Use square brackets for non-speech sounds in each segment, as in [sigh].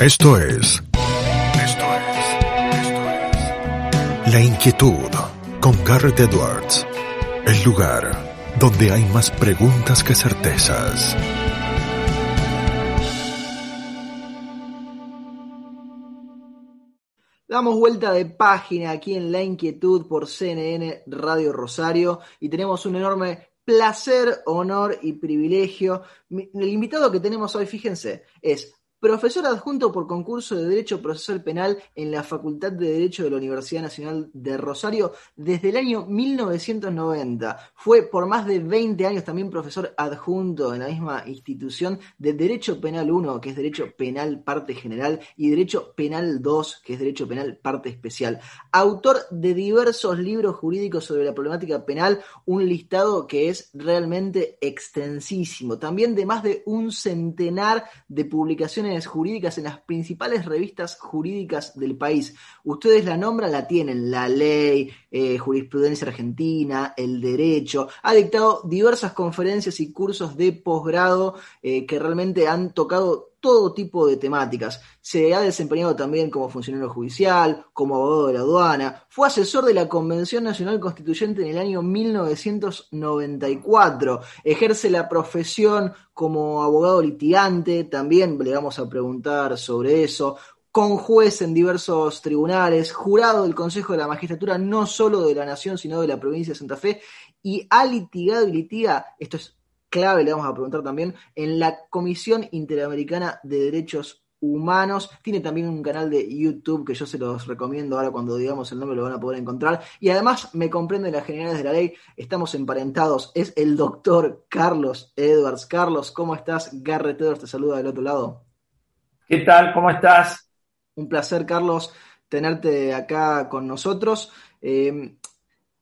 Esto es. Esto es. Esto es. La inquietud con Garrett Edwards. El lugar donde hay más preguntas que certezas. Damos vuelta de página aquí en La Inquietud por CNN Radio Rosario y tenemos un enorme placer, honor y privilegio. El invitado que tenemos hoy, fíjense, es Profesor adjunto por concurso de Derecho Procesal Penal en la Facultad de Derecho de la Universidad Nacional de Rosario desde el año 1990. Fue por más de 20 años también profesor adjunto en la misma institución de Derecho Penal 1, que es Derecho Penal Parte General, y Derecho Penal 2, que es Derecho Penal Parte Especial. Autor de diversos libros jurídicos sobre la problemática penal, un listado que es realmente extensísimo. También de más de un centenar de publicaciones jurídicas en las principales revistas jurídicas del país. Ustedes la nombran, la tienen, la ley, eh, jurisprudencia argentina, el derecho. Ha dictado diversas conferencias y cursos de posgrado eh, que realmente han tocado todo tipo de temáticas. Se ha desempeñado también como funcionario judicial, como abogado de la aduana, fue asesor de la Convención Nacional Constituyente en el año 1994, ejerce la profesión como abogado litigante, también le vamos a preguntar sobre eso, con juez en diversos tribunales, jurado del Consejo de la Magistratura no solo de la Nación, sino de la provincia de Santa Fe, y ha litigado y litiga, esto es clave, le vamos a preguntar también, en la Comisión Interamericana de Derechos Humanos. Tiene también un canal de YouTube que yo se los recomiendo. Ahora, cuando digamos el nombre, lo van a poder encontrar. Y además, me comprende las generales de la ley. Estamos emparentados. Es el doctor Carlos Edwards. Carlos, ¿cómo estás? Garrett Edwards te saluda del otro lado. ¿Qué tal? ¿Cómo estás? Un placer, Carlos, tenerte acá con nosotros. Eh,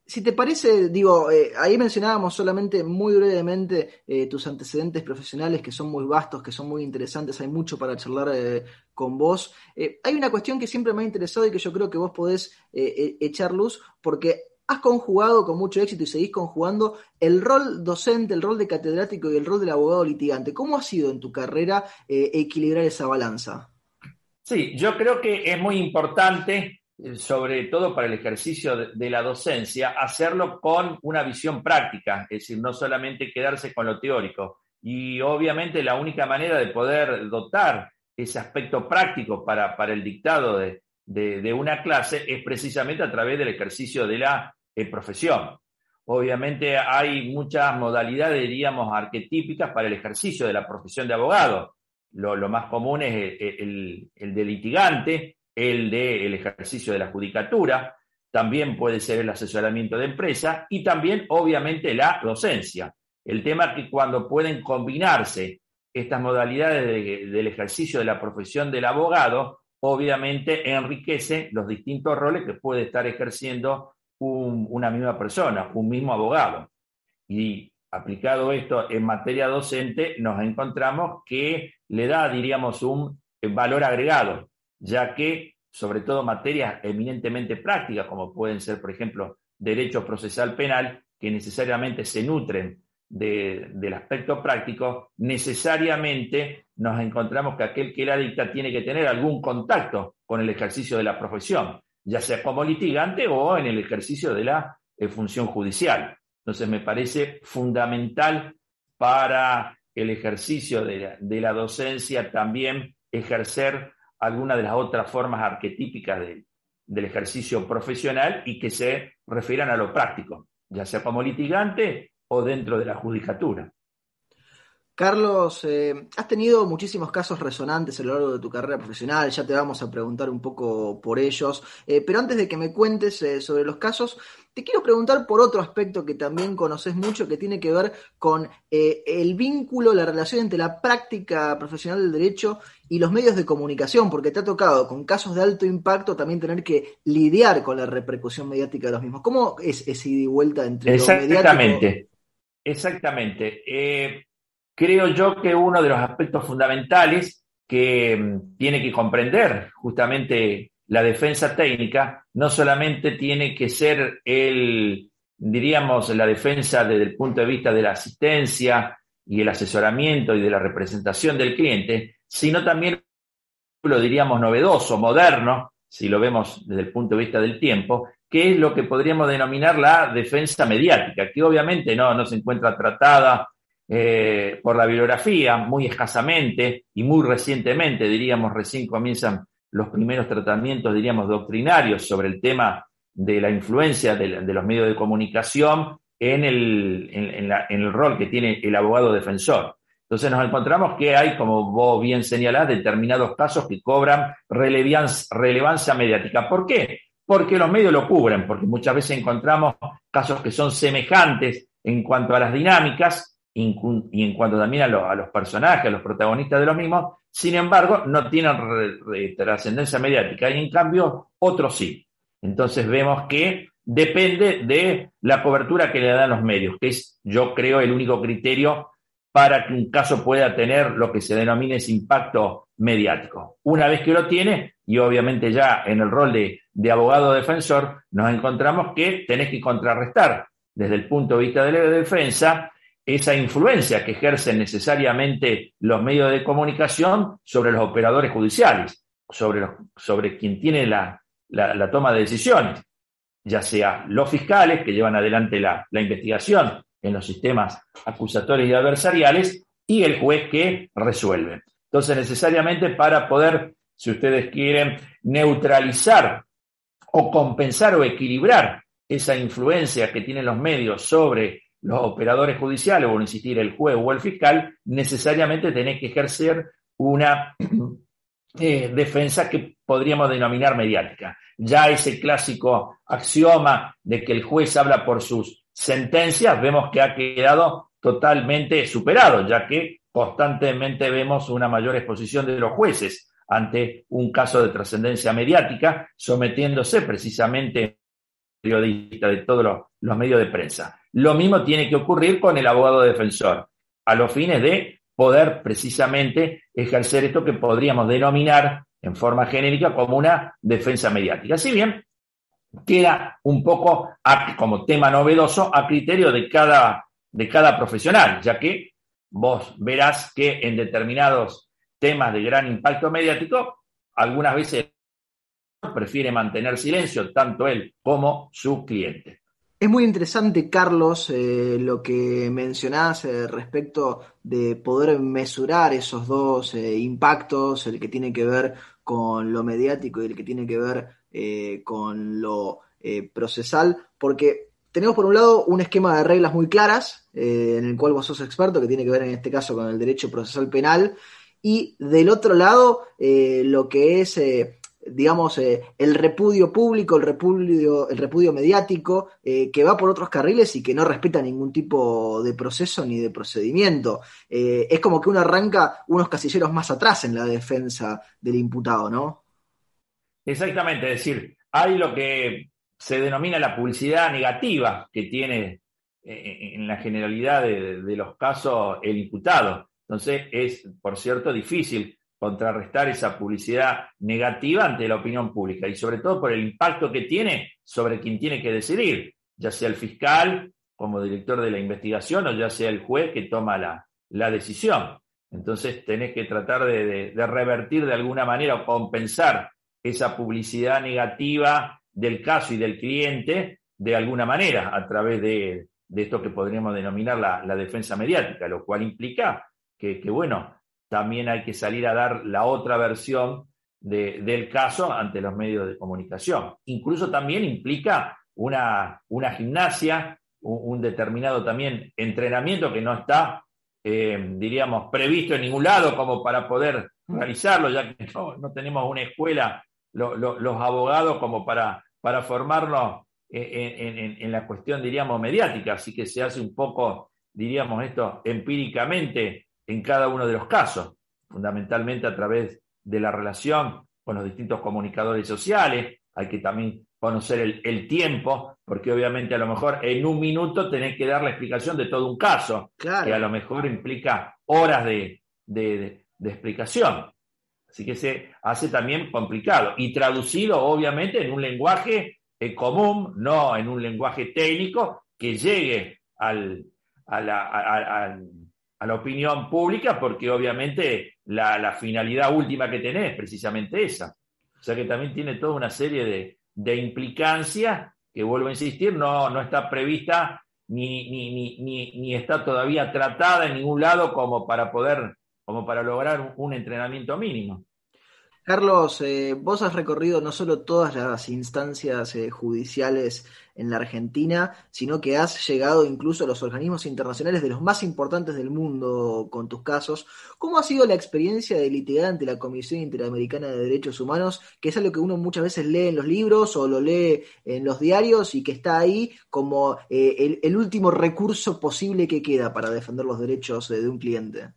si te parece, digo, eh, ahí mencionábamos solamente muy brevemente eh, tus antecedentes profesionales que son muy vastos, que son muy interesantes, hay mucho para charlar eh, con vos. hay una cuestión que siempre me ha interesado y que yo creo que vos podés echar luz, porque has conjugado con mucho éxito y seguís conjugando el rol docente, el rol de catedrático y el rol del abogado litigante. ¿Cómo ha sido en tu carrera equilibrar esa balanza? Sí, yo creo que es muy importante sobre todo para el ejercicio de, la docencia, hacerlo con una visión práctica, es decir, no solamente quedarse con lo teórico. Y obviamente la única manera de poder dotar ese aspecto práctico para, para el dictado de, de, una clase es precisamente a través del ejercicio de la eh, profesión. Obviamente hay muchas modalidades, diríamos, arquetípicas para el ejercicio de la profesión de abogado. Lo, lo más común es el, el, el de litigante, el del ejercicio de la judicatura, también puede ser el asesoramiento de empresa y también, obviamente, la docencia. El tema es que cuando pueden combinarse estas modalidades del ejercicio de la profesión del abogado, obviamente enriquece los distintos roles que puede estar ejerciendo una misma persona, un mismo abogado. Y aplicado esto en materia docente, nos encontramos que le da, diríamos, un valor agregado ya que sobre todo materias eminentemente prácticas, como pueden ser, por ejemplo, derecho procesal penal, que necesariamente se nutren del aspecto práctico, necesariamente nos encontramos que aquel que la dicta tiene que tener algún contacto con el ejercicio de la profesión, ya sea como litigante o en el ejercicio de la eh, función judicial. Entonces me parece fundamental para el ejercicio de la docencia también ejercer alguna de las otras formas arquetípicas del ejercicio profesional y que se refieran a lo práctico, ya sea como litigante o dentro de la judicatura. Carlos, eh, has tenido muchísimos casos resonantes a lo largo de tu carrera profesional, ya te vamos a preguntar un poco por ellos, eh, pero antes de que me cuentes eh, sobre los casos, te quiero preguntar por otro aspecto que también conoces mucho, que tiene que ver con el vínculo, la relación entre la práctica profesional del derecho y los medios de comunicación, porque te ha tocado con casos de alto impacto también tener que lidiar con la repercusión mediática de los mismos. ¿Cómo es ese ida y vuelta entre Exactamente, exactamente. Creo yo que uno de los aspectos fundamentales que mm, tiene que comprender justamente la defensa técnica no solamente tiene que ser el, diríamos, la defensa desde el punto de vista de la asistencia y el asesoramiento y de la representación del cliente, sino también lo diríamos novedoso, moderno, si lo vemos desde el punto de vista del tiempo, que es lo que podríamos denominar la defensa mediática, que obviamente no, no se encuentra tratada eh, por la bibliografía muy escasamente y muy recientemente, diríamos, recién comienzan los primeros tratamientos, diríamos, doctrinarios sobre el tema de la influencia de, los medios de comunicación en el, en, el rol que tiene el abogado defensor. Entonces nos encontramos que hay, como vos bien señalás, determinados casos que cobran relevancia mediática. ¿Por qué? Porque los medios lo cubren, porque muchas veces encontramos casos que son semejantes en cuanto a las dinámicas, y en cuanto también a, los personajes, a los protagonistas de los mismos, sin embargo, no tienen trascendencia mediática y en cambio otros sí. Entonces vemos que depende de la cobertura que le dan los medios, que es, yo creo, el único criterio para que un caso pueda tener lo que se denomina ese impacto mediático. Una vez que lo tiene, y obviamente ya en el rol de, de abogado defensor, nos encontramos que tenés que contrarrestar desde el punto de vista de la defensa esa influencia que ejercen necesariamente los medios de comunicación sobre los operadores judiciales, sobre, sobre quien tiene la, toma de decisiones, ya sea los fiscales que llevan adelante la, investigación en los sistemas acusatorios y adversariales y el juez que resuelve. Entonces, necesariamente para poder, si ustedes quieren, neutralizar o compensar o equilibrar esa influencia que tienen los medios sobre los operadores judiciales, o insistir, el juez o el fiscal, necesariamente tenés que ejercer una [clears throat] eh, defensa que podríamos denominar mediática. Ya ese clásico axioma de que el juez habla por sus sentencias, vemos que ha quedado totalmente superado, ya que constantemente vemos una mayor exposición de los jueces ante un caso de trascendencia mediática, sometiéndose precisamente periodista de todos los medios de prensa. Lo mismo tiene que ocurrir con el abogado defensor, a los fines de poder precisamente ejercer esto que podríamos denominar en forma genérica como una defensa mediática. Si bien queda un poco como tema novedoso a criterio de cada, de cada profesional, ya que vos verás que en determinados temas de gran impacto mediático, algunas veces prefiere mantener silencio tanto él como su cliente. Es muy interesante, Carlos, eh, lo que mencionás eh, respecto de poder mesurar esos dos eh, impactos, el que tiene que ver con lo mediático y el que tiene que ver con lo procesal, porque tenemos por un lado un esquema de reglas muy claras, en el cual vos sos experto, que tiene que ver en este caso con el derecho procesal penal, y del otro lado lo que es digamos, eh, el repudio público, el repudio, el repudio mediático, eh, que va por otros carriles y que no respeta ningún tipo de proceso ni de procedimiento. Eh, es como que uno arranca unos casilleros más atrás en la defensa del imputado, ¿no? Exactamente, es decir, hay lo que se denomina la publicidad negativa que tiene en la generalidad de los casos el imputado. Entonces es, por cierto, difícil contrarrestar esa publicidad negativa ante la opinión pública y sobre todo por el impacto que tiene sobre quien tiene que decidir, ya sea el fiscal como director de la investigación o ya sea el juez que toma la, decisión. Entonces tenés que tratar de, revertir de alguna manera o compensar esa publicidad negativa del caso y del cliente de alguna manera a través de, esto que podríamos denominar la, defensa mediática, lo cual implica que, que bueno, también hay que salir a dar la otra versión del caso ante los medios de comunicación. Incluso también implica una, una gimnasia, un, determinado también entrenamiento que no está, eh, diríamos, previsto en ningún lado como para poder realizarlo, ya que no, tenemos una escuela, los abogados, como para, para formarnos en, en, la cuestión, diríamos, mediática. Así que se hace un poco, diríamos, esto empíricamente en cada uno de los casos, fundamentalmente a través de la relación con los distintos comunicadores sociales. Hay que también conocer el, tiempo, porque obviamente a lo mejor en un minuto tenés que dar la explicación de todo un caso, que a lo mejor implica horas de, explicación. Así que se hace también complicado y traducido obviamente en un lenguaje eh, común, no en un lenguaje técnico que llegue al, al a la opinión pública porque obviamente la, finalidad última que tenés es precisamente esa. O sea que también tiene toda una serie de, de implicancias que, vuelvo a insistir, no, no está prevista ni, ni, ni, ni, está todavía tratada en ningún lado como para poder, como para lograr un entrenamiento mínimo. Carlos, eh, vos has recorrido no solo todas las instancias eh, judiciales en la Argentina, sino que has llegado incluso a los organismos internacionales de los más importantes del mundo con tus casos. ¿Cómo ha sido la experiencia de litigar ante la Comisión Interamericana de Derechos Humanos, que es algo que uno muchas veces lee en los libros o lo lee en los diarios y que está ahí como eh, el, último recurso posible que queda para defender los derechos de un cliente?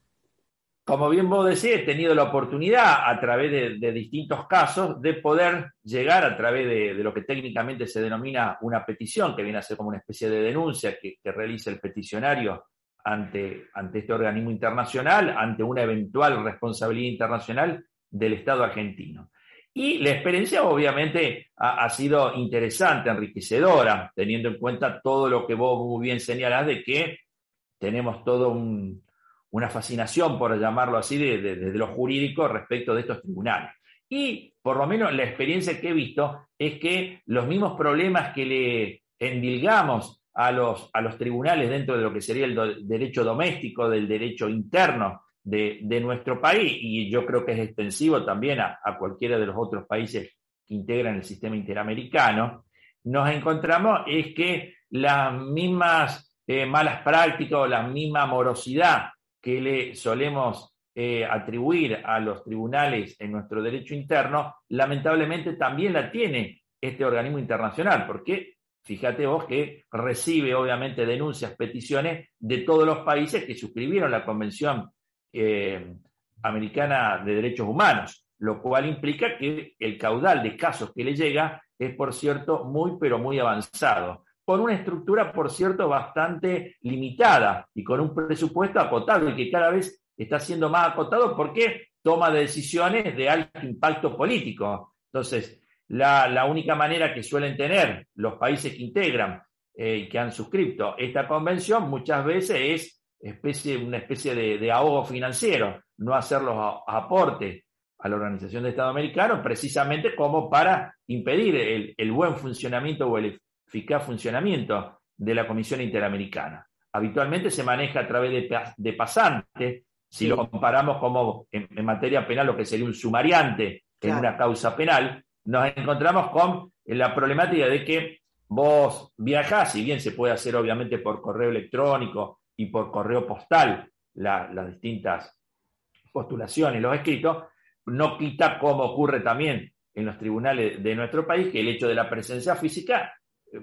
Como bien vos decís, he tenido la oportunidad a través de, distintos casos de poder llegar a través de, lo que técnicamente se denomina una petición, que viene a ser como una especie de denuncia que, realiza el peticionario ante, ante este organismo internacional, ante una eventual responsabilidad internacional del Estado argentino. Y la experiencia obviamente ha, ha, sido interesante, enriquecedora, teniendo en cuenta todo lo que vos muy bien señalás de que tenemos todo un, una fascinación, por llamarlo así, desde de, lo jurídico respecto de estos tribunales. Y por lo menos la experiencia que he visto es que los mismos problemas que le endilgamos a los, a los tribunales dentro de lo que sería el derecho doméstico, del derecho interno de, nuestro país, y yo creo que es extensivo también a, cualquiera de los otros países que integran el sistema interamericano, nos encontramos es que las mismas eh, malas prácticas o la misma morosidad que le solemos eh, atribuir a los tribunales en nuestro derecho interno, lamentablemente también la tiene este organismo internacional, porque fíjate vos que recibe obviamente denuncias, peticiones de todos los países que suscribieron la Convención eh, Americana de Derechos Humanos, lo cual implica que el caudal de casos que le llega es, por cierto, muy, pero muy avanzado con una estructura, por cierto, bastante limitada y con un presupuesto acotado y que cada vez está siendo más acotado porque toma decisiones de alto impacto político. Entonces, la, única manera que suelen tener los países que integran eh, y que han suscrito esta convención muchas veces es una especie de, ahogo financiero, no hacer los aportes a la Organización de Estado Americano precisamente como para impedir el, el buen funcionamiento o el eficaz funcionamiento de la Comisión Interamericana. Habitualmente se maneja a través de, de pasantes, si lo comparamos como en, materia penal lo que sería un sumariante en una causa penal, nos encontramos con la problemática de que vos viajás, si bien se puede hacer obviamente por correo electrónico y por correo postal las distintas postulaciones, los escritos, no quita como ocurre también en los tribunales de nuestro país que el hecho de la presencia física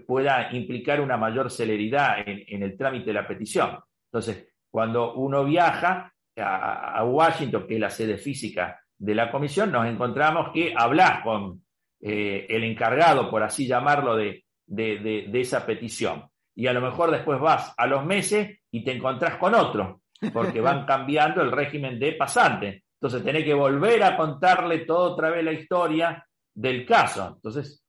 pueda implicar una mayor celeridad en, el trámite de la petición. Entonces, cuando uno viaja a, Washington, que es la sede física de la comisión, nos encontramos que hablas con eh, el encargado, por así llamarlo, de, esa petición. Y a lo mejor después vas a los meses y te encontrás con otro, porque van [laughs] cambiando el régimen de pasante. Entonces tenés que volver a contarle toda otra vez la historia del caso. Entonces,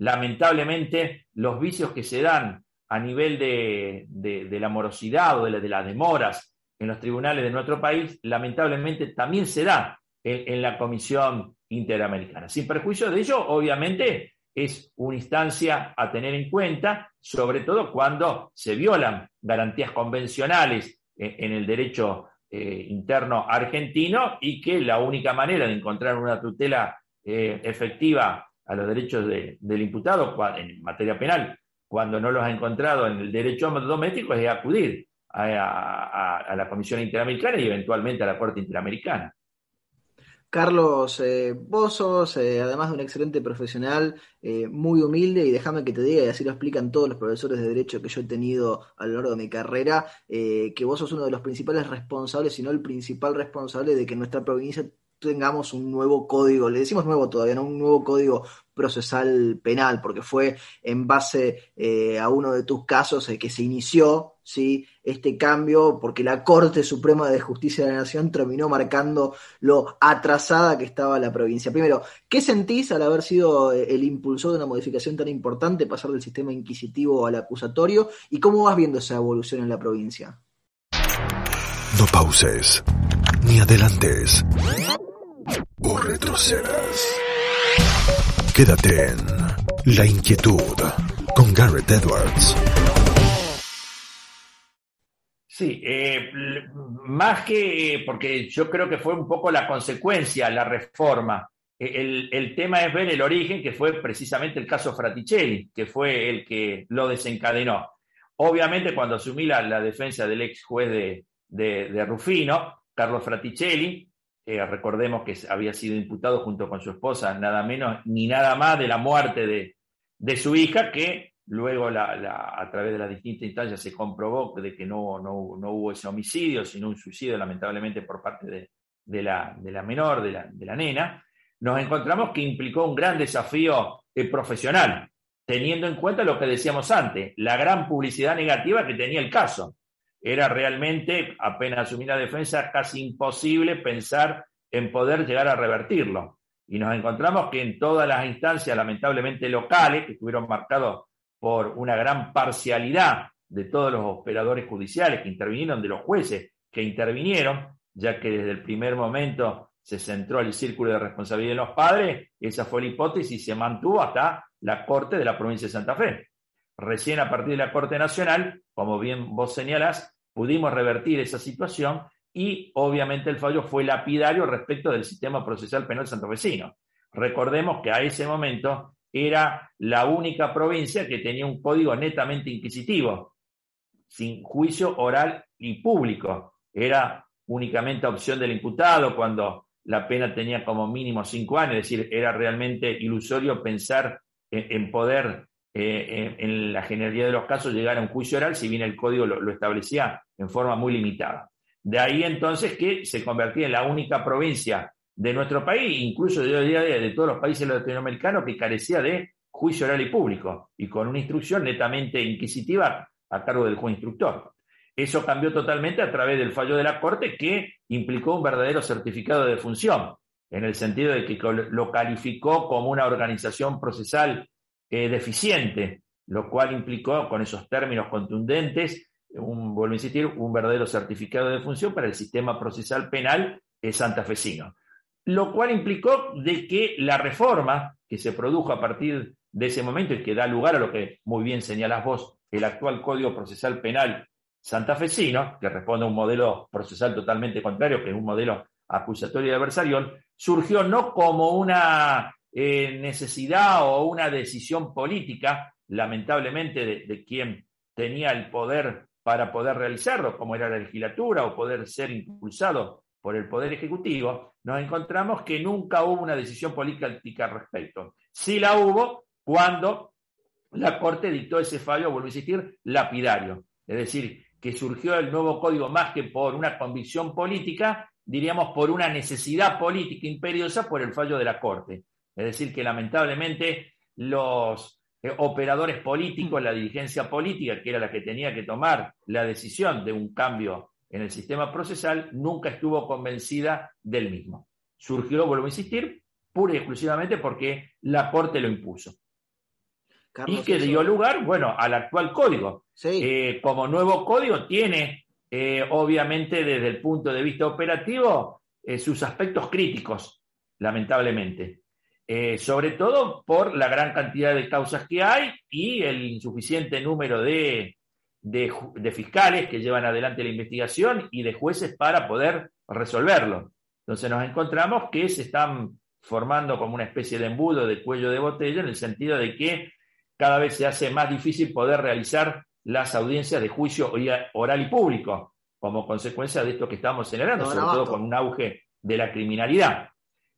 lamentablemente los vicios que se dan a nivel de, la morosidad o de, las demoras en los tribunales de nuestro país, lamentablemente también se da en, la Comisión Interamericana. Sin perjuicio de ello, obviamente, es una instancia a tener en cuenta, sobre todo cuando se violan garantías convencionales en, el derecho eh, interno argentino y que la única manera de encontrar una tutela eh, efectiva a los derechos del imputado en materia penal, cuando no los ha encontrado en el derecho doméstico, es acudir a, la Comisión Interamericana y eventualmente a la Corte Interamericana. Carlos, eh, vos sos, eh, además de un excelente profesional, eh, muy humilde, y déjame que te diga, y así lo explican todos los profesores de Derecho que yo he tenido a lo largo de mi carrera, que vos sos uno de los principales responsables, si no el principal responsable de que nuestra provincia tengamos un nuevo código, le decimos nuevo todavía, ¿no? Un nuevo código procesal penal, porque fue en base eh, a uno de tus casos eh, que se inició ¿sí? este cambio, porque la Corte Suprema de Justicia de la Nación terminó marcando lo atrasada que estaba la provincia. Primero, ¿qué sentís al haber sido eh, el impulsor de una modificación tan importante, pasar del sistema inquisitivo al acusatorio? ¿Y cómo vas viendo esa evolución en la provincia? No pauses, ni adelantes, o retrocedas. Quédate en La Inquietud con Garrett Edwards. Sí, eh, más que, eh, porque yo creo que fue un poco la consecuencia, la reforma. Eh, el, tema es ver el origen, que fue precisamente el caso Fraticelli, que fue el que lo desencadenó. Obviamente, cuando asumí la, defensa del ex juez de, Rufino, Carlos Fraticelli, recordemos que había sido imputado junto con su esposa, nada menos ni nada más de la muerte de, de su hija, que Luego, a través de las distintas instancias, se comprobó de que no, no, hubo ese homicidio, sino un suicidio, lamentablemente, por parte de, la, menor, de la, nena. Nos encontramos que implicó un gran desafío eh, profesional, teniendo en cuenta lo que decíamos antes, la gran publicidad negativa que tenía el caso. Era realmente, apenas asumir la defensa, casi imposible pensar en poder llegar a revertirlo. Y nos encontramos que en todas las instancias, lamentablemente locales, que estuvieron marcados por una gran parcialidad de todos los operadores judiciales que intervinieron, de los jueces que intervinieron, ya que desde el primer momento se centró el círculo de responsabilidad de los padres, esa fue la hipótesis y se mantuvo hasta la Corte de la provincia de Santa Fe. Recién a partir de la Corte Nacional, como bien vos señalás, pudimos revertir esa situación y obviamente el fallo fue lapidario respecto del sistema procesal penal santafesino. Recordemos que a ese momento era la única provincia que tenía un código netamente inquisitivo, sin juicio oral y público. Era únicamente opción del imputado cuando la pena tenía como mínimo cinco años, es decir, era realmente ilusorio pensar en, poder, eh, en, la generalidad de los casos, llegar a un juicio oral, si bien el código lo, establecía en forma muy limitada. De ahí entonces que se convertía en la única provincia de nuestro país, incluso de, de, de todos los países latinoamericanos, que carecía de juicio oral y público, y con una instrucción netamente inquisitiva a cargo del juez instructor. Eso cambió totalmente a través del fallo de la Corte que implicó un verdadero certificado de función, en el sentido de que lo calificó como una organización procesal eh, deficiente, lo cual implicó, con esos términos contundentes, un, vuelvo a insistir, un verdadero certificado de función para el sistema procesal penal santafesino. Lo cual implicó de que la reforma que se produjo a partir de ese momento y que da lugar a lo que muy bien señalas vos, el actual Código Procesal Penal santafesino, que responde a un modelo procesal totalmente contrario, que es un modelo acusatorio de adversarial, surgió no como una eh, necesidad o una decisión política, lamentablemente, de, de quien tenía el poder para poder realizarlo, como era la legislatura, o poder ser impulsado por el Poder Ejecutivo, nos encontramos que nunca hubo una decisión política al respecto. Sí la hubo cuando la Corte dictó ese fallo, vuelvo a insistir, lapidario. Es decir, que surgió el nuevo código más que por una convicción política, diríamos por una necesidad política imperiosa por el fallo de la Corte. Es decir, que lamentablemente los eh, operadores políticos, la dirigencia política, que era la que tenía que tomar la decisión de un cambio en el sistema procesal nunca estuvo convencida del mismo. Surgió, vuelvo a insistir, pura y exclusivamente porque la Corte lo impuso. y que dio lugar, bueno, al actual código. Eh, como nuevo código tiene, eh, obviamente, desde el punto de vista operativo, eh, sus aspectos críticos, lamentablemente. Sobre todo por la gran cantidad de causas que hay y el insuficiente número de de, fiscales que llevan adelante la investigación y de jueces para poder resolverlo. Entonces nos encontramos que se están formando como una especie de embudo de cuello de botella en el sentido de que cada vez se hace más difícil poder realizar las audiencias de juicio oral y público como consecuencia de esto que estamos generando, sobre todo con un auge de la criminalidad.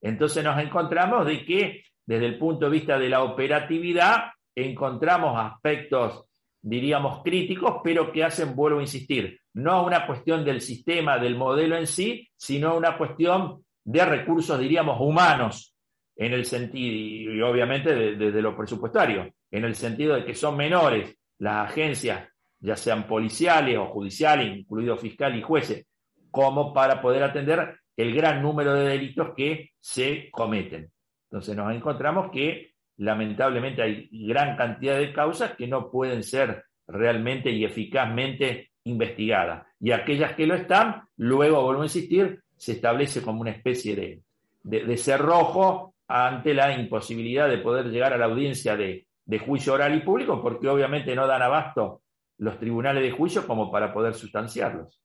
Entonces nos encontramos de que desde el punto de vista de la operatividad encontramos aspectos diríamos, críticos, pero que hacen, vuelvo a insistir, no una cuestión del sistema, del modelo en sí, sino una cuestión de recursos, diríamos, humanos, en el sentido, y obviamente desde de lo presupuestario, en el sentido de que son menores las agencias, ya sean policiales o judiciales, incluidos fiscal y jueces, como para poder atender el gran número de delitos que se cometen. Entonces nos encontramos que lamentablemente hay gran cantidad de causas que no pueden ser realmente y eficazmente investigadas. Y aquellas que lo están, luego, vuelvo a insistir, se establece como una especie de, de, cerrojo ante la imposibilidad de poder llegar a la audiencia de, de juicio oral y público, porque obviamente no dan abasto los tribunales de juicio como para poder sustanciarlos.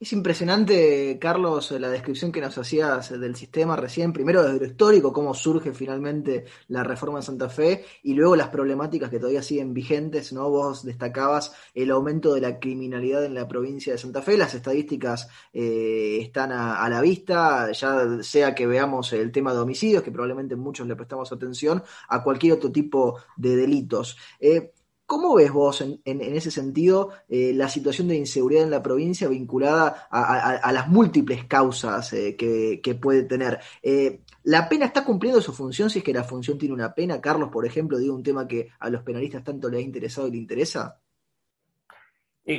Es impresionante, Carlos, la descripción que nos hacías del sistema recién, primero desde lo histórico, cómo surge finalmente la reforma de Santa Fe, y luego las problemáticas que todavía siguen vigentes, ¿no? Vos destacabas el aumento de la criminalidad en la provincia de Santa Fe, las estadísticas eh, están a, la vista, ya sea que veamos el tema de homicidios, que probablemente muchos le prestamos atención, a cualquier otro tipo de delitos. Eh, ¿Cómo ves vos en, ese sentido eh, la situación de inseguridad en la provincia vinculada a, las múltiples causas eh, que, puede tener? Eh, ¿La pena está cumpliendo su función si es que la función tiene una pena? Carlos, por ejemplo, digo un tema que a los penalistas tanto les ha interesado y le interesa.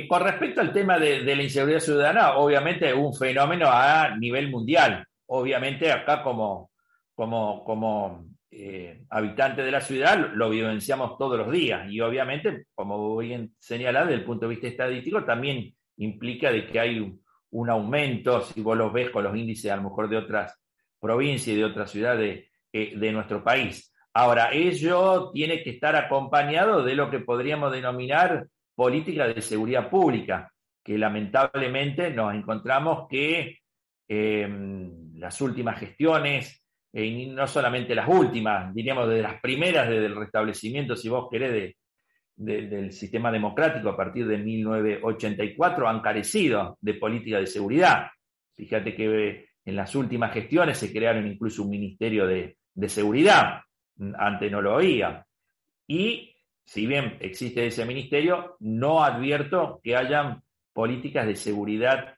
con respecto al tema de, de la inseguridad ciudadana, obviamente es un fenómeno a nivel mundial. Obviamente acá como, como, como eh, habitante de la ciudad lo vivenciamos todos los días y obviamente, como bien señalado, desde el punto de vista estadístico, también implica de que hay un, aumento, si vos los ves con los índices a lo mejor de otras provincias y de otras ciudades eh, de nuestro país. Ahora, ello tiene que estar acompañado de lo que podríamos denominar política de seguridad pública, que lamentablemente nos encontramos que eh, las últimas gestiones y no solamente las últimas, diríamos desde las primeras, desde el restablecimiento, si vos querés, del sistema democrático a partir de 1984, han carecido de política de seguridad. Fíjate que eh, en las últimas gestiones se crearon incluso un ministerio de, seguridad, antes no lo oía. Y si bien existe ese ministerio, no advierto que hayan políticas de seguridad,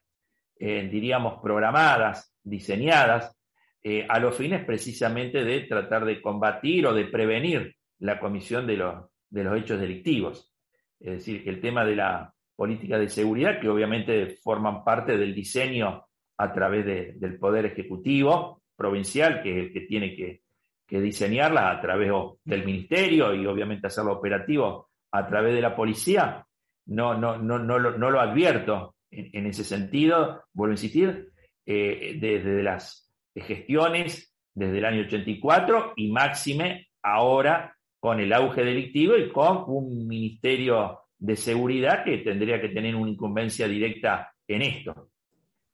eh, diríamos, programadas, diseñadas, eh, a los fines precisamente de tratar de combatir o de prevenir la comisión de los, de los hechos delictivos. Es decir, que el tema de la política de seguridad, que obviamente forman parte del diseño a través del Poder Ejecutivo provincial, que es el que tiene que, diseñarla a través del Ministerio y obviamente hacerlo operativo a través de la policía, no, no, no, no, lo, no lo advierto en, ese sentido, vuelvo a insistir, eh, desde las gestiones desde el año 84 y máxime ahora con el auge delictivo y con un ministerio de seguridad que tendría que tener una incumbencia directa en esto.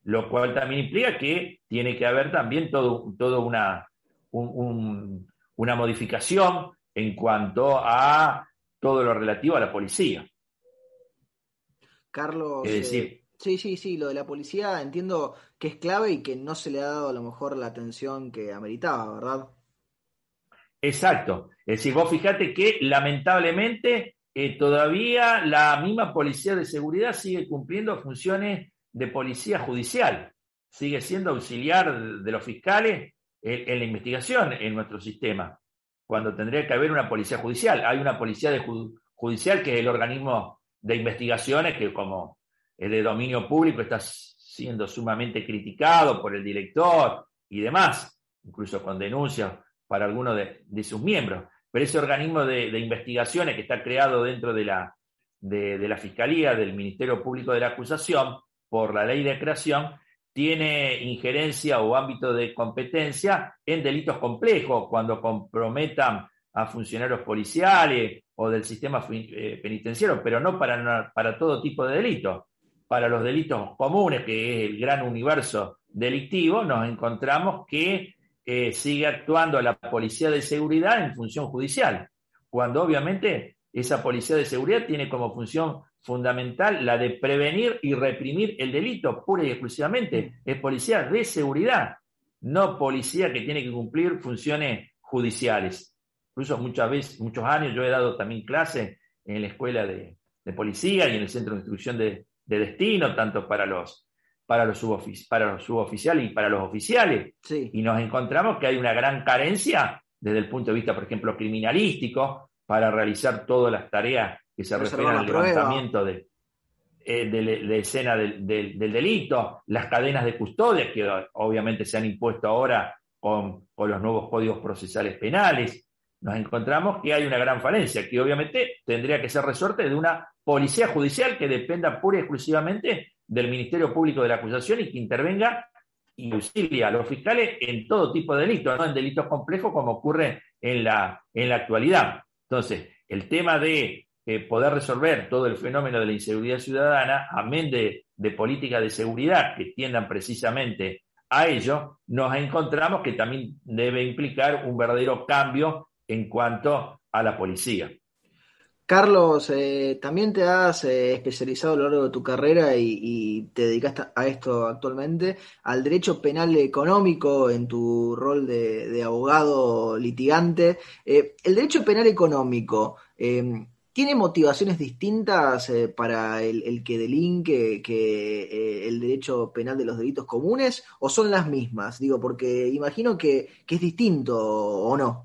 Lo cual también implica que tiene que haber también todo, todo una, una modificación en cuanto a todo lo relativo a la policía. Carlos, es decir, eh, Sí, sí, sí, lo de la policía entiendo que es clave y que no se le ha dado a lo mejor la atención que ameritaba, ¿verdad? Exacto. Es decir, vos fíjate que lamentablemente eh, todavía la misma policía de seguridad sigue cumpliendo funciones de policía judicial, sigue siendo auxiliar de los fiscales en, la investigación en nuestro sistema, cuando tendría que haber una policía judicial. Hay una policía judicial que es el organismo de investigaciones que como es de dominio público, está siendo sumamente criticado por el director y demás, incluso con denuncias para algunos de, sus miembros. Pero ese organismo de, investigaciones que está creado dentro de la, de, la Fiscalía, del Ministerio Público de la Acusación, por la ley de creación, tiene injerencia o ámbito de competencia en delitos complejos, cuando comprometan a funcionarios policiales o del sistema eh, penitenciario, pero no para, para todo tipo de delitos para los delitos comunes, que es el gran universo delictivo, nos encontramos que eh, sigue actuando la policía de seguridad en función judicial, cuando obviamente esa policía de seguridad tiene como función fundamental la de prevenir y reprimir el delito, pura y exclusivamente. Es policía de seguridad, no policía que tiene que cumplir funciones judiciales. Incluso muchas veces, muchos años, yo he dado también clase en la escuela de policía y en el centro de instrucción de, de destino, tanto para los, para los, para los suboficiales y para los oficiales. Y nos encontramos que hay una gran carencia desde el punto de vista, por ejemplo, criminalístico, para realizar todas las tareas que se refieren al levantamiento de, eh, de, escena del, delito, las cadenas de custodia que obviamente se han impuesto ahora con, con, los nuevos códigos procesales penales, nos encontramos que hay una gran falencia, que obviamente tendría que ser resorte de una policía judicial que dependa pura y exclusivamente del Ministerio Público de la Acusación y que intervenga y auxilia a los fiscales en todo tipo de delitos, no en delitos complejos como ocurre en la, en la actualidad. Entonces, el tema de eh, poder resolver todo el fenómeno de la inseguridad ciudadana, amén de, de políticas de seguridad que tiendan precisamente a ello, nos encontramos que también debe implicar un verdadero cambio en cuanto a la policía. Carlos, eh, también te has eh, especializado a lo largo de tu carrera y, te dedicaste a esto actualmente, al derecho penal económico en tu rol de, abogado litigante. Eh, el derecho penal económico, em, ¿tiene motivaciones distintas para el, que delinque que el derecho penal de los delitos comunes o son las mismas? Digo, porque imagino que es distinto o no.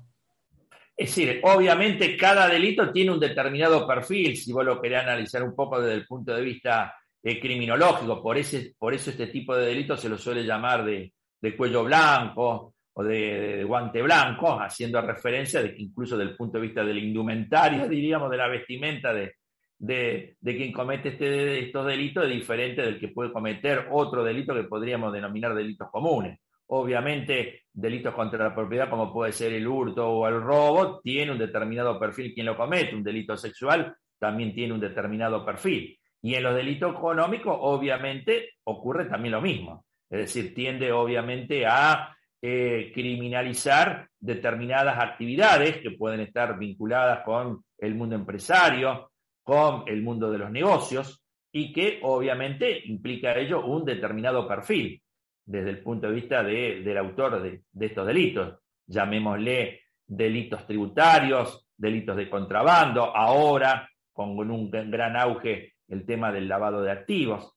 Es decir, obviamente cada delito tiene un determinado perfil, si vos lo querés analizar un poco desde el punto de vista eh, criminológico, por, ese, por eso este tipo de delitos se lo suele llamar de, cuello blanco o de, guante blanco, haciendo referencia de incluso desde el punto de vista del indumentario, [laughs] diríamos, de la vestimenta de, de, quien comete este, estos delitos es diferente del que puede cometer otro delito que podríamos denominar delitos comunes. Obviamente, delitos contra la propiedad, como puede ser el hurto o el robo, tiene un determinado perfil quien lo comete. Un delito sexual también tiene un determinado perfil. Y en los delitos económicos, obviamente, ocurre también lo mismo. Es decir, tiende obviamente a eh, criminalizar determinadas actividades que pueden estar vinculadas con el mundo empresario, con el mundo de los negocios, y que obviamente implica ello un determinado perfil desde el punto de vista del autor de, estos delitos. Llamémosle delitos tributarios, delitos de contrabando, ahora con un gran auge el tema del lavado de activos.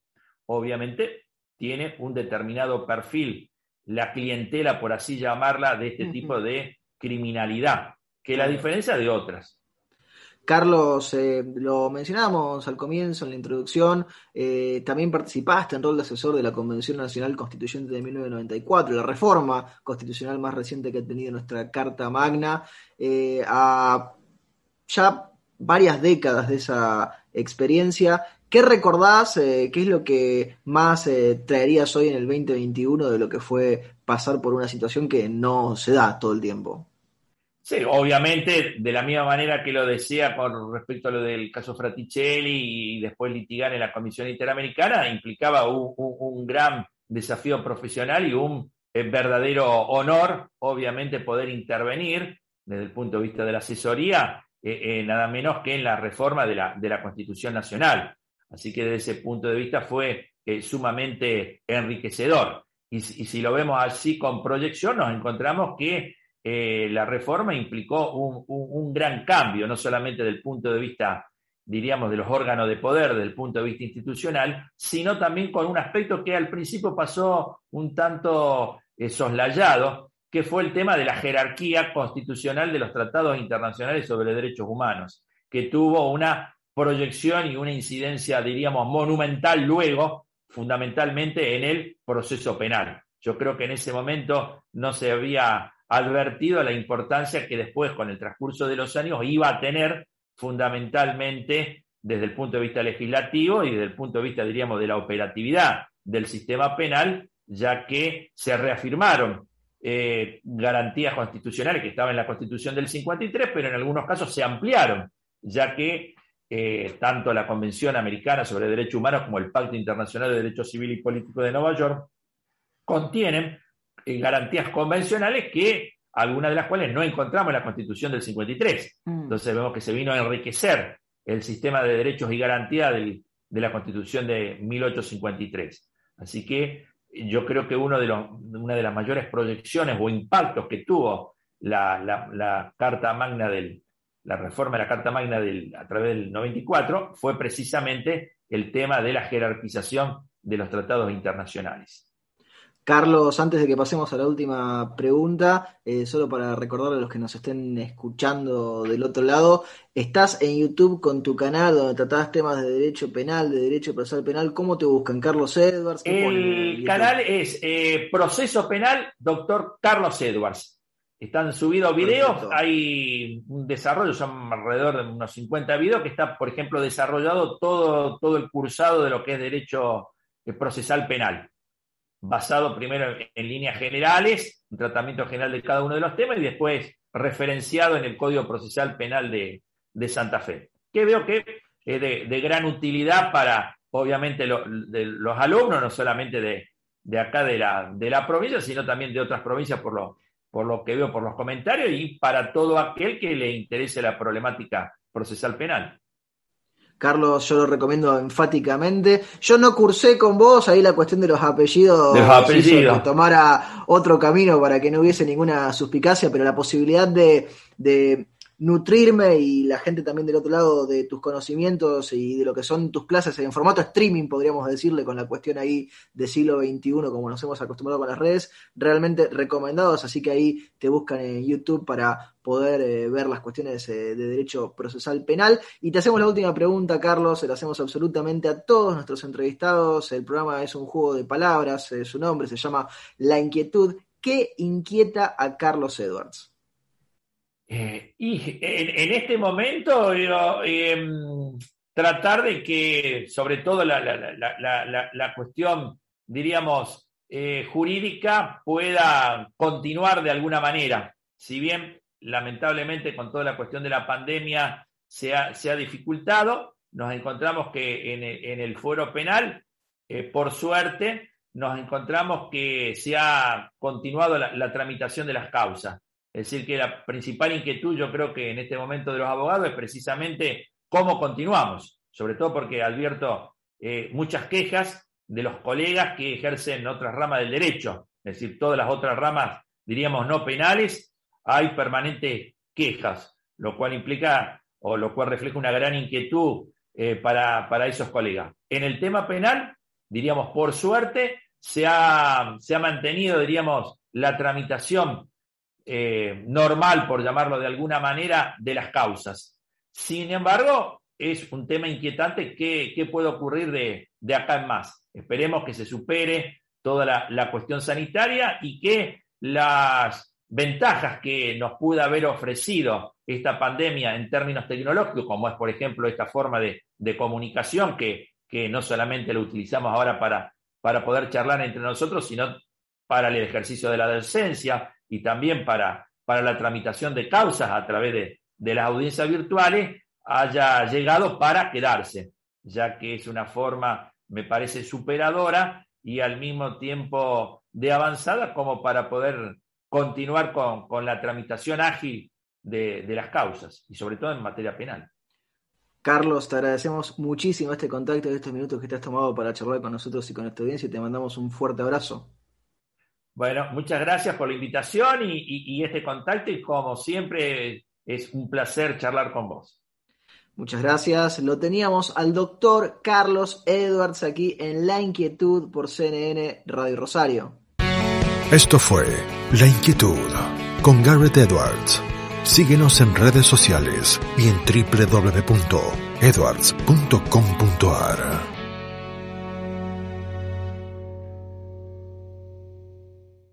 Obviamente tiene un determinado perfil la clientela, por así llamarla, de este tipo de criminalidad, que la diferencia de otras. Carlos, eh, lo mencionábamos al comienzo en la introducción, eh, también participaste en rol de asesor de la Convención Nacional Constituyente de 1994, la reforma constitucional más reciente que ha tenido nuestra Carta Magna, eh, a ya varias décadas de esa experiencia. ¿Qué recordás? ¿Qué es lo que más traerías hoy en el 2021 de lo que fue pasar por una situación que no se da todo el tiempo? Sí, obviamente, de la misma manera que lo decía con respecto a lo del caso Fraticelli y después litigar en la Comisión Interamericana, implicaba un, gran desafío profesional y un eh, verdadero honor, obviamente, poder intervenir desde el punto de vista de la asesoría, eh, eh, nada menos que en la reforma de la, de la Constitución Nacional. Así que desde ese punto de vista fue sumamente enriquecedor. y si lo vemos así con proyección, nos encontramos que eh, la reforma implicó un, gran cambio, no solamente del punto de vista, diríamos, de los órganos de poder, desde el punto de vista institucional, sino también con un aspecto que al principio pasó un tanto eh, soslayado, que fue el tema de la jerarquía constitucional de los tratados internacionales sobre derechos humanos, que tuvo una proyección y una incidencia, diríamos, monumental luego, fundamentalmente en el proceso penal. Yo creo que en ese momento no se había advertido la importancia que después, con el transcurso de los años, iba a tener fundamentalmente desde el punto de vista legislativo y desde el punto de vista, diríamos, de la operatividad del sistema penal, ya que se reafirmaron eh, garantías constitucionales que estaban en la Constitución del 53, pero en algunos casos se ampliaron, ya que eh, tanto la Convención Americana sobre Derechos Humanos como el Pacto Internacional de Derechos Civil y Político de Nueva York contienen garantías convencionales que algunas de las cuales no encontramos en la Constitución del 53. Mm. Entonces vemos que se vino a enriquecer el sistema de derechos y garantías de la Constitución de 1853. Así que yo creo que uno de los, una de las mayores proyecciones o impactos que tuvo la, Carta Magna del, la reforma de la Carta Magna del, a través del 94 fue precisamente el tema de la jerarquización de los tratados internacionales. Carlos, antes de que pasemos a la última pregunta, eh, solo para recordarle a los que nos estén escuchando del otro lado, estás en YouTube con tu canal donde tratás temas de derecho penal, de derecho procesal penal. ¿Cómo te buscan? Carlos Edwards. El canal es eh, Proceso Penal, doctor Carlos Edwards. están subidos videos, hay un desarrollo, son alrededor de unos 50 videos que está, por ejemplo, desarrollado todo, todo el cursado de lo que es derecho procesal penal, basado primero en líneas generales, un tratamiento general de cada uno de los temas y después referenciado en el Código Procesal Penal de, Santa Fe, que veo que es de, gran utilidad para, obviamente, los alumnos, no solamente de, acá de la, de la provincia, sino también de otras provincias por lo que veo por los comentarios y para todo aquel que le interese la problemática procesal penal. Carlos, yo lo recomiendo enfáticamente. Yo no cursé con vos, ahí la cuestión de los apellidos, de los apellidos. que tomara otro camino para que no hubiese ninguna suspicacia, pero la posibilidad de, de nutrirme y la gente también del otro lado de tus conocimientos y de lo que son tus clases en formato streaming, podríamos decirle, con la cuestión ahí de siglo XXI, como nos hemos acostumbrado con las redes, realmente recomendados, así que ahí te buscan en YouTube para poder eh, ver las cuestiones eh, de derecho procesal penal. Y te hacemos la última pregunta, Carlos, se la hacemos absolutamente a todos nuestros entrevistados. El programa es un juego de palabras, eh, su nombre se llama La Inquietud. ¿Qué inquieta a Carlos Edwards? Eh, y en, este momento, em, tratar de que, sobre todo la, cuestión, diríamos, eh, jurídica pueda continuar de alguna manera. Si bien, lamentablemente, con toda la cuestión de la pandemia se ha, dificultado, nos encontramos que en, el foro penal, eh, por suerte, nos encontramos que se ha continuado la tramitación de las causas. Es decir, que la principal inquietud yo creo que en este momento de los abogados es precisamente cómo continuamos, sobre todo porque advierto eh, muchas quejas de los colegas que ejercen otras ramas del derecho, es decir, todas las otras ramas, diríamos, no penales, hay permanentes quejas, lo cual implica o lo cual refleja una gran inquietud eh, para, para, esos colegas. En el tema penal, diríamos, por suerte, se ha, se ha mantenido, diríamos, la tramitación eh, normal, por llamarlo de alguna manera, de las causas. Sin embargo, es un tema inquietante qué, puede ocurrir de, acá en más. Esperemos que se supere toda la, cuestión sanitaria y que las ventajas que nos pudo haber ofrecido esta pandemia en términos tecnológicos, como es, por ejemplo, esta forma de, comunicación que, que, no solamente lo utilizamos ahora para, para poder charlar entre nosotros, sino para el ejercicio de la docencia, y también para, para la tramitación de causas a través de, de las audiencias virtuales haya llegado para quedarse, ya que es una forma, me parece, superadora y al mismo tiempo de avanzada como para poder continuar con, con la tramitación ágil de, de, las causas y sobre todo en materia penal. Carlos, te agradecemos muchísimo este contacto de estos minutos que te has tomado para charlar con nosotros y con esta audiencia y te mandamos un fuerte abrazo. Bueno, muchas gracias por la invitación y, este contacto y como siempre es un placer charlar con vos. Muchas gracias. Lo teníamos al doctor Carlos Edwards aquí en La Inquietud por CNN Radio Rosario. Esto fue La Inquietud con Garrett Edwards. Síguenos en redes sociales y en www.edwards.com.ar.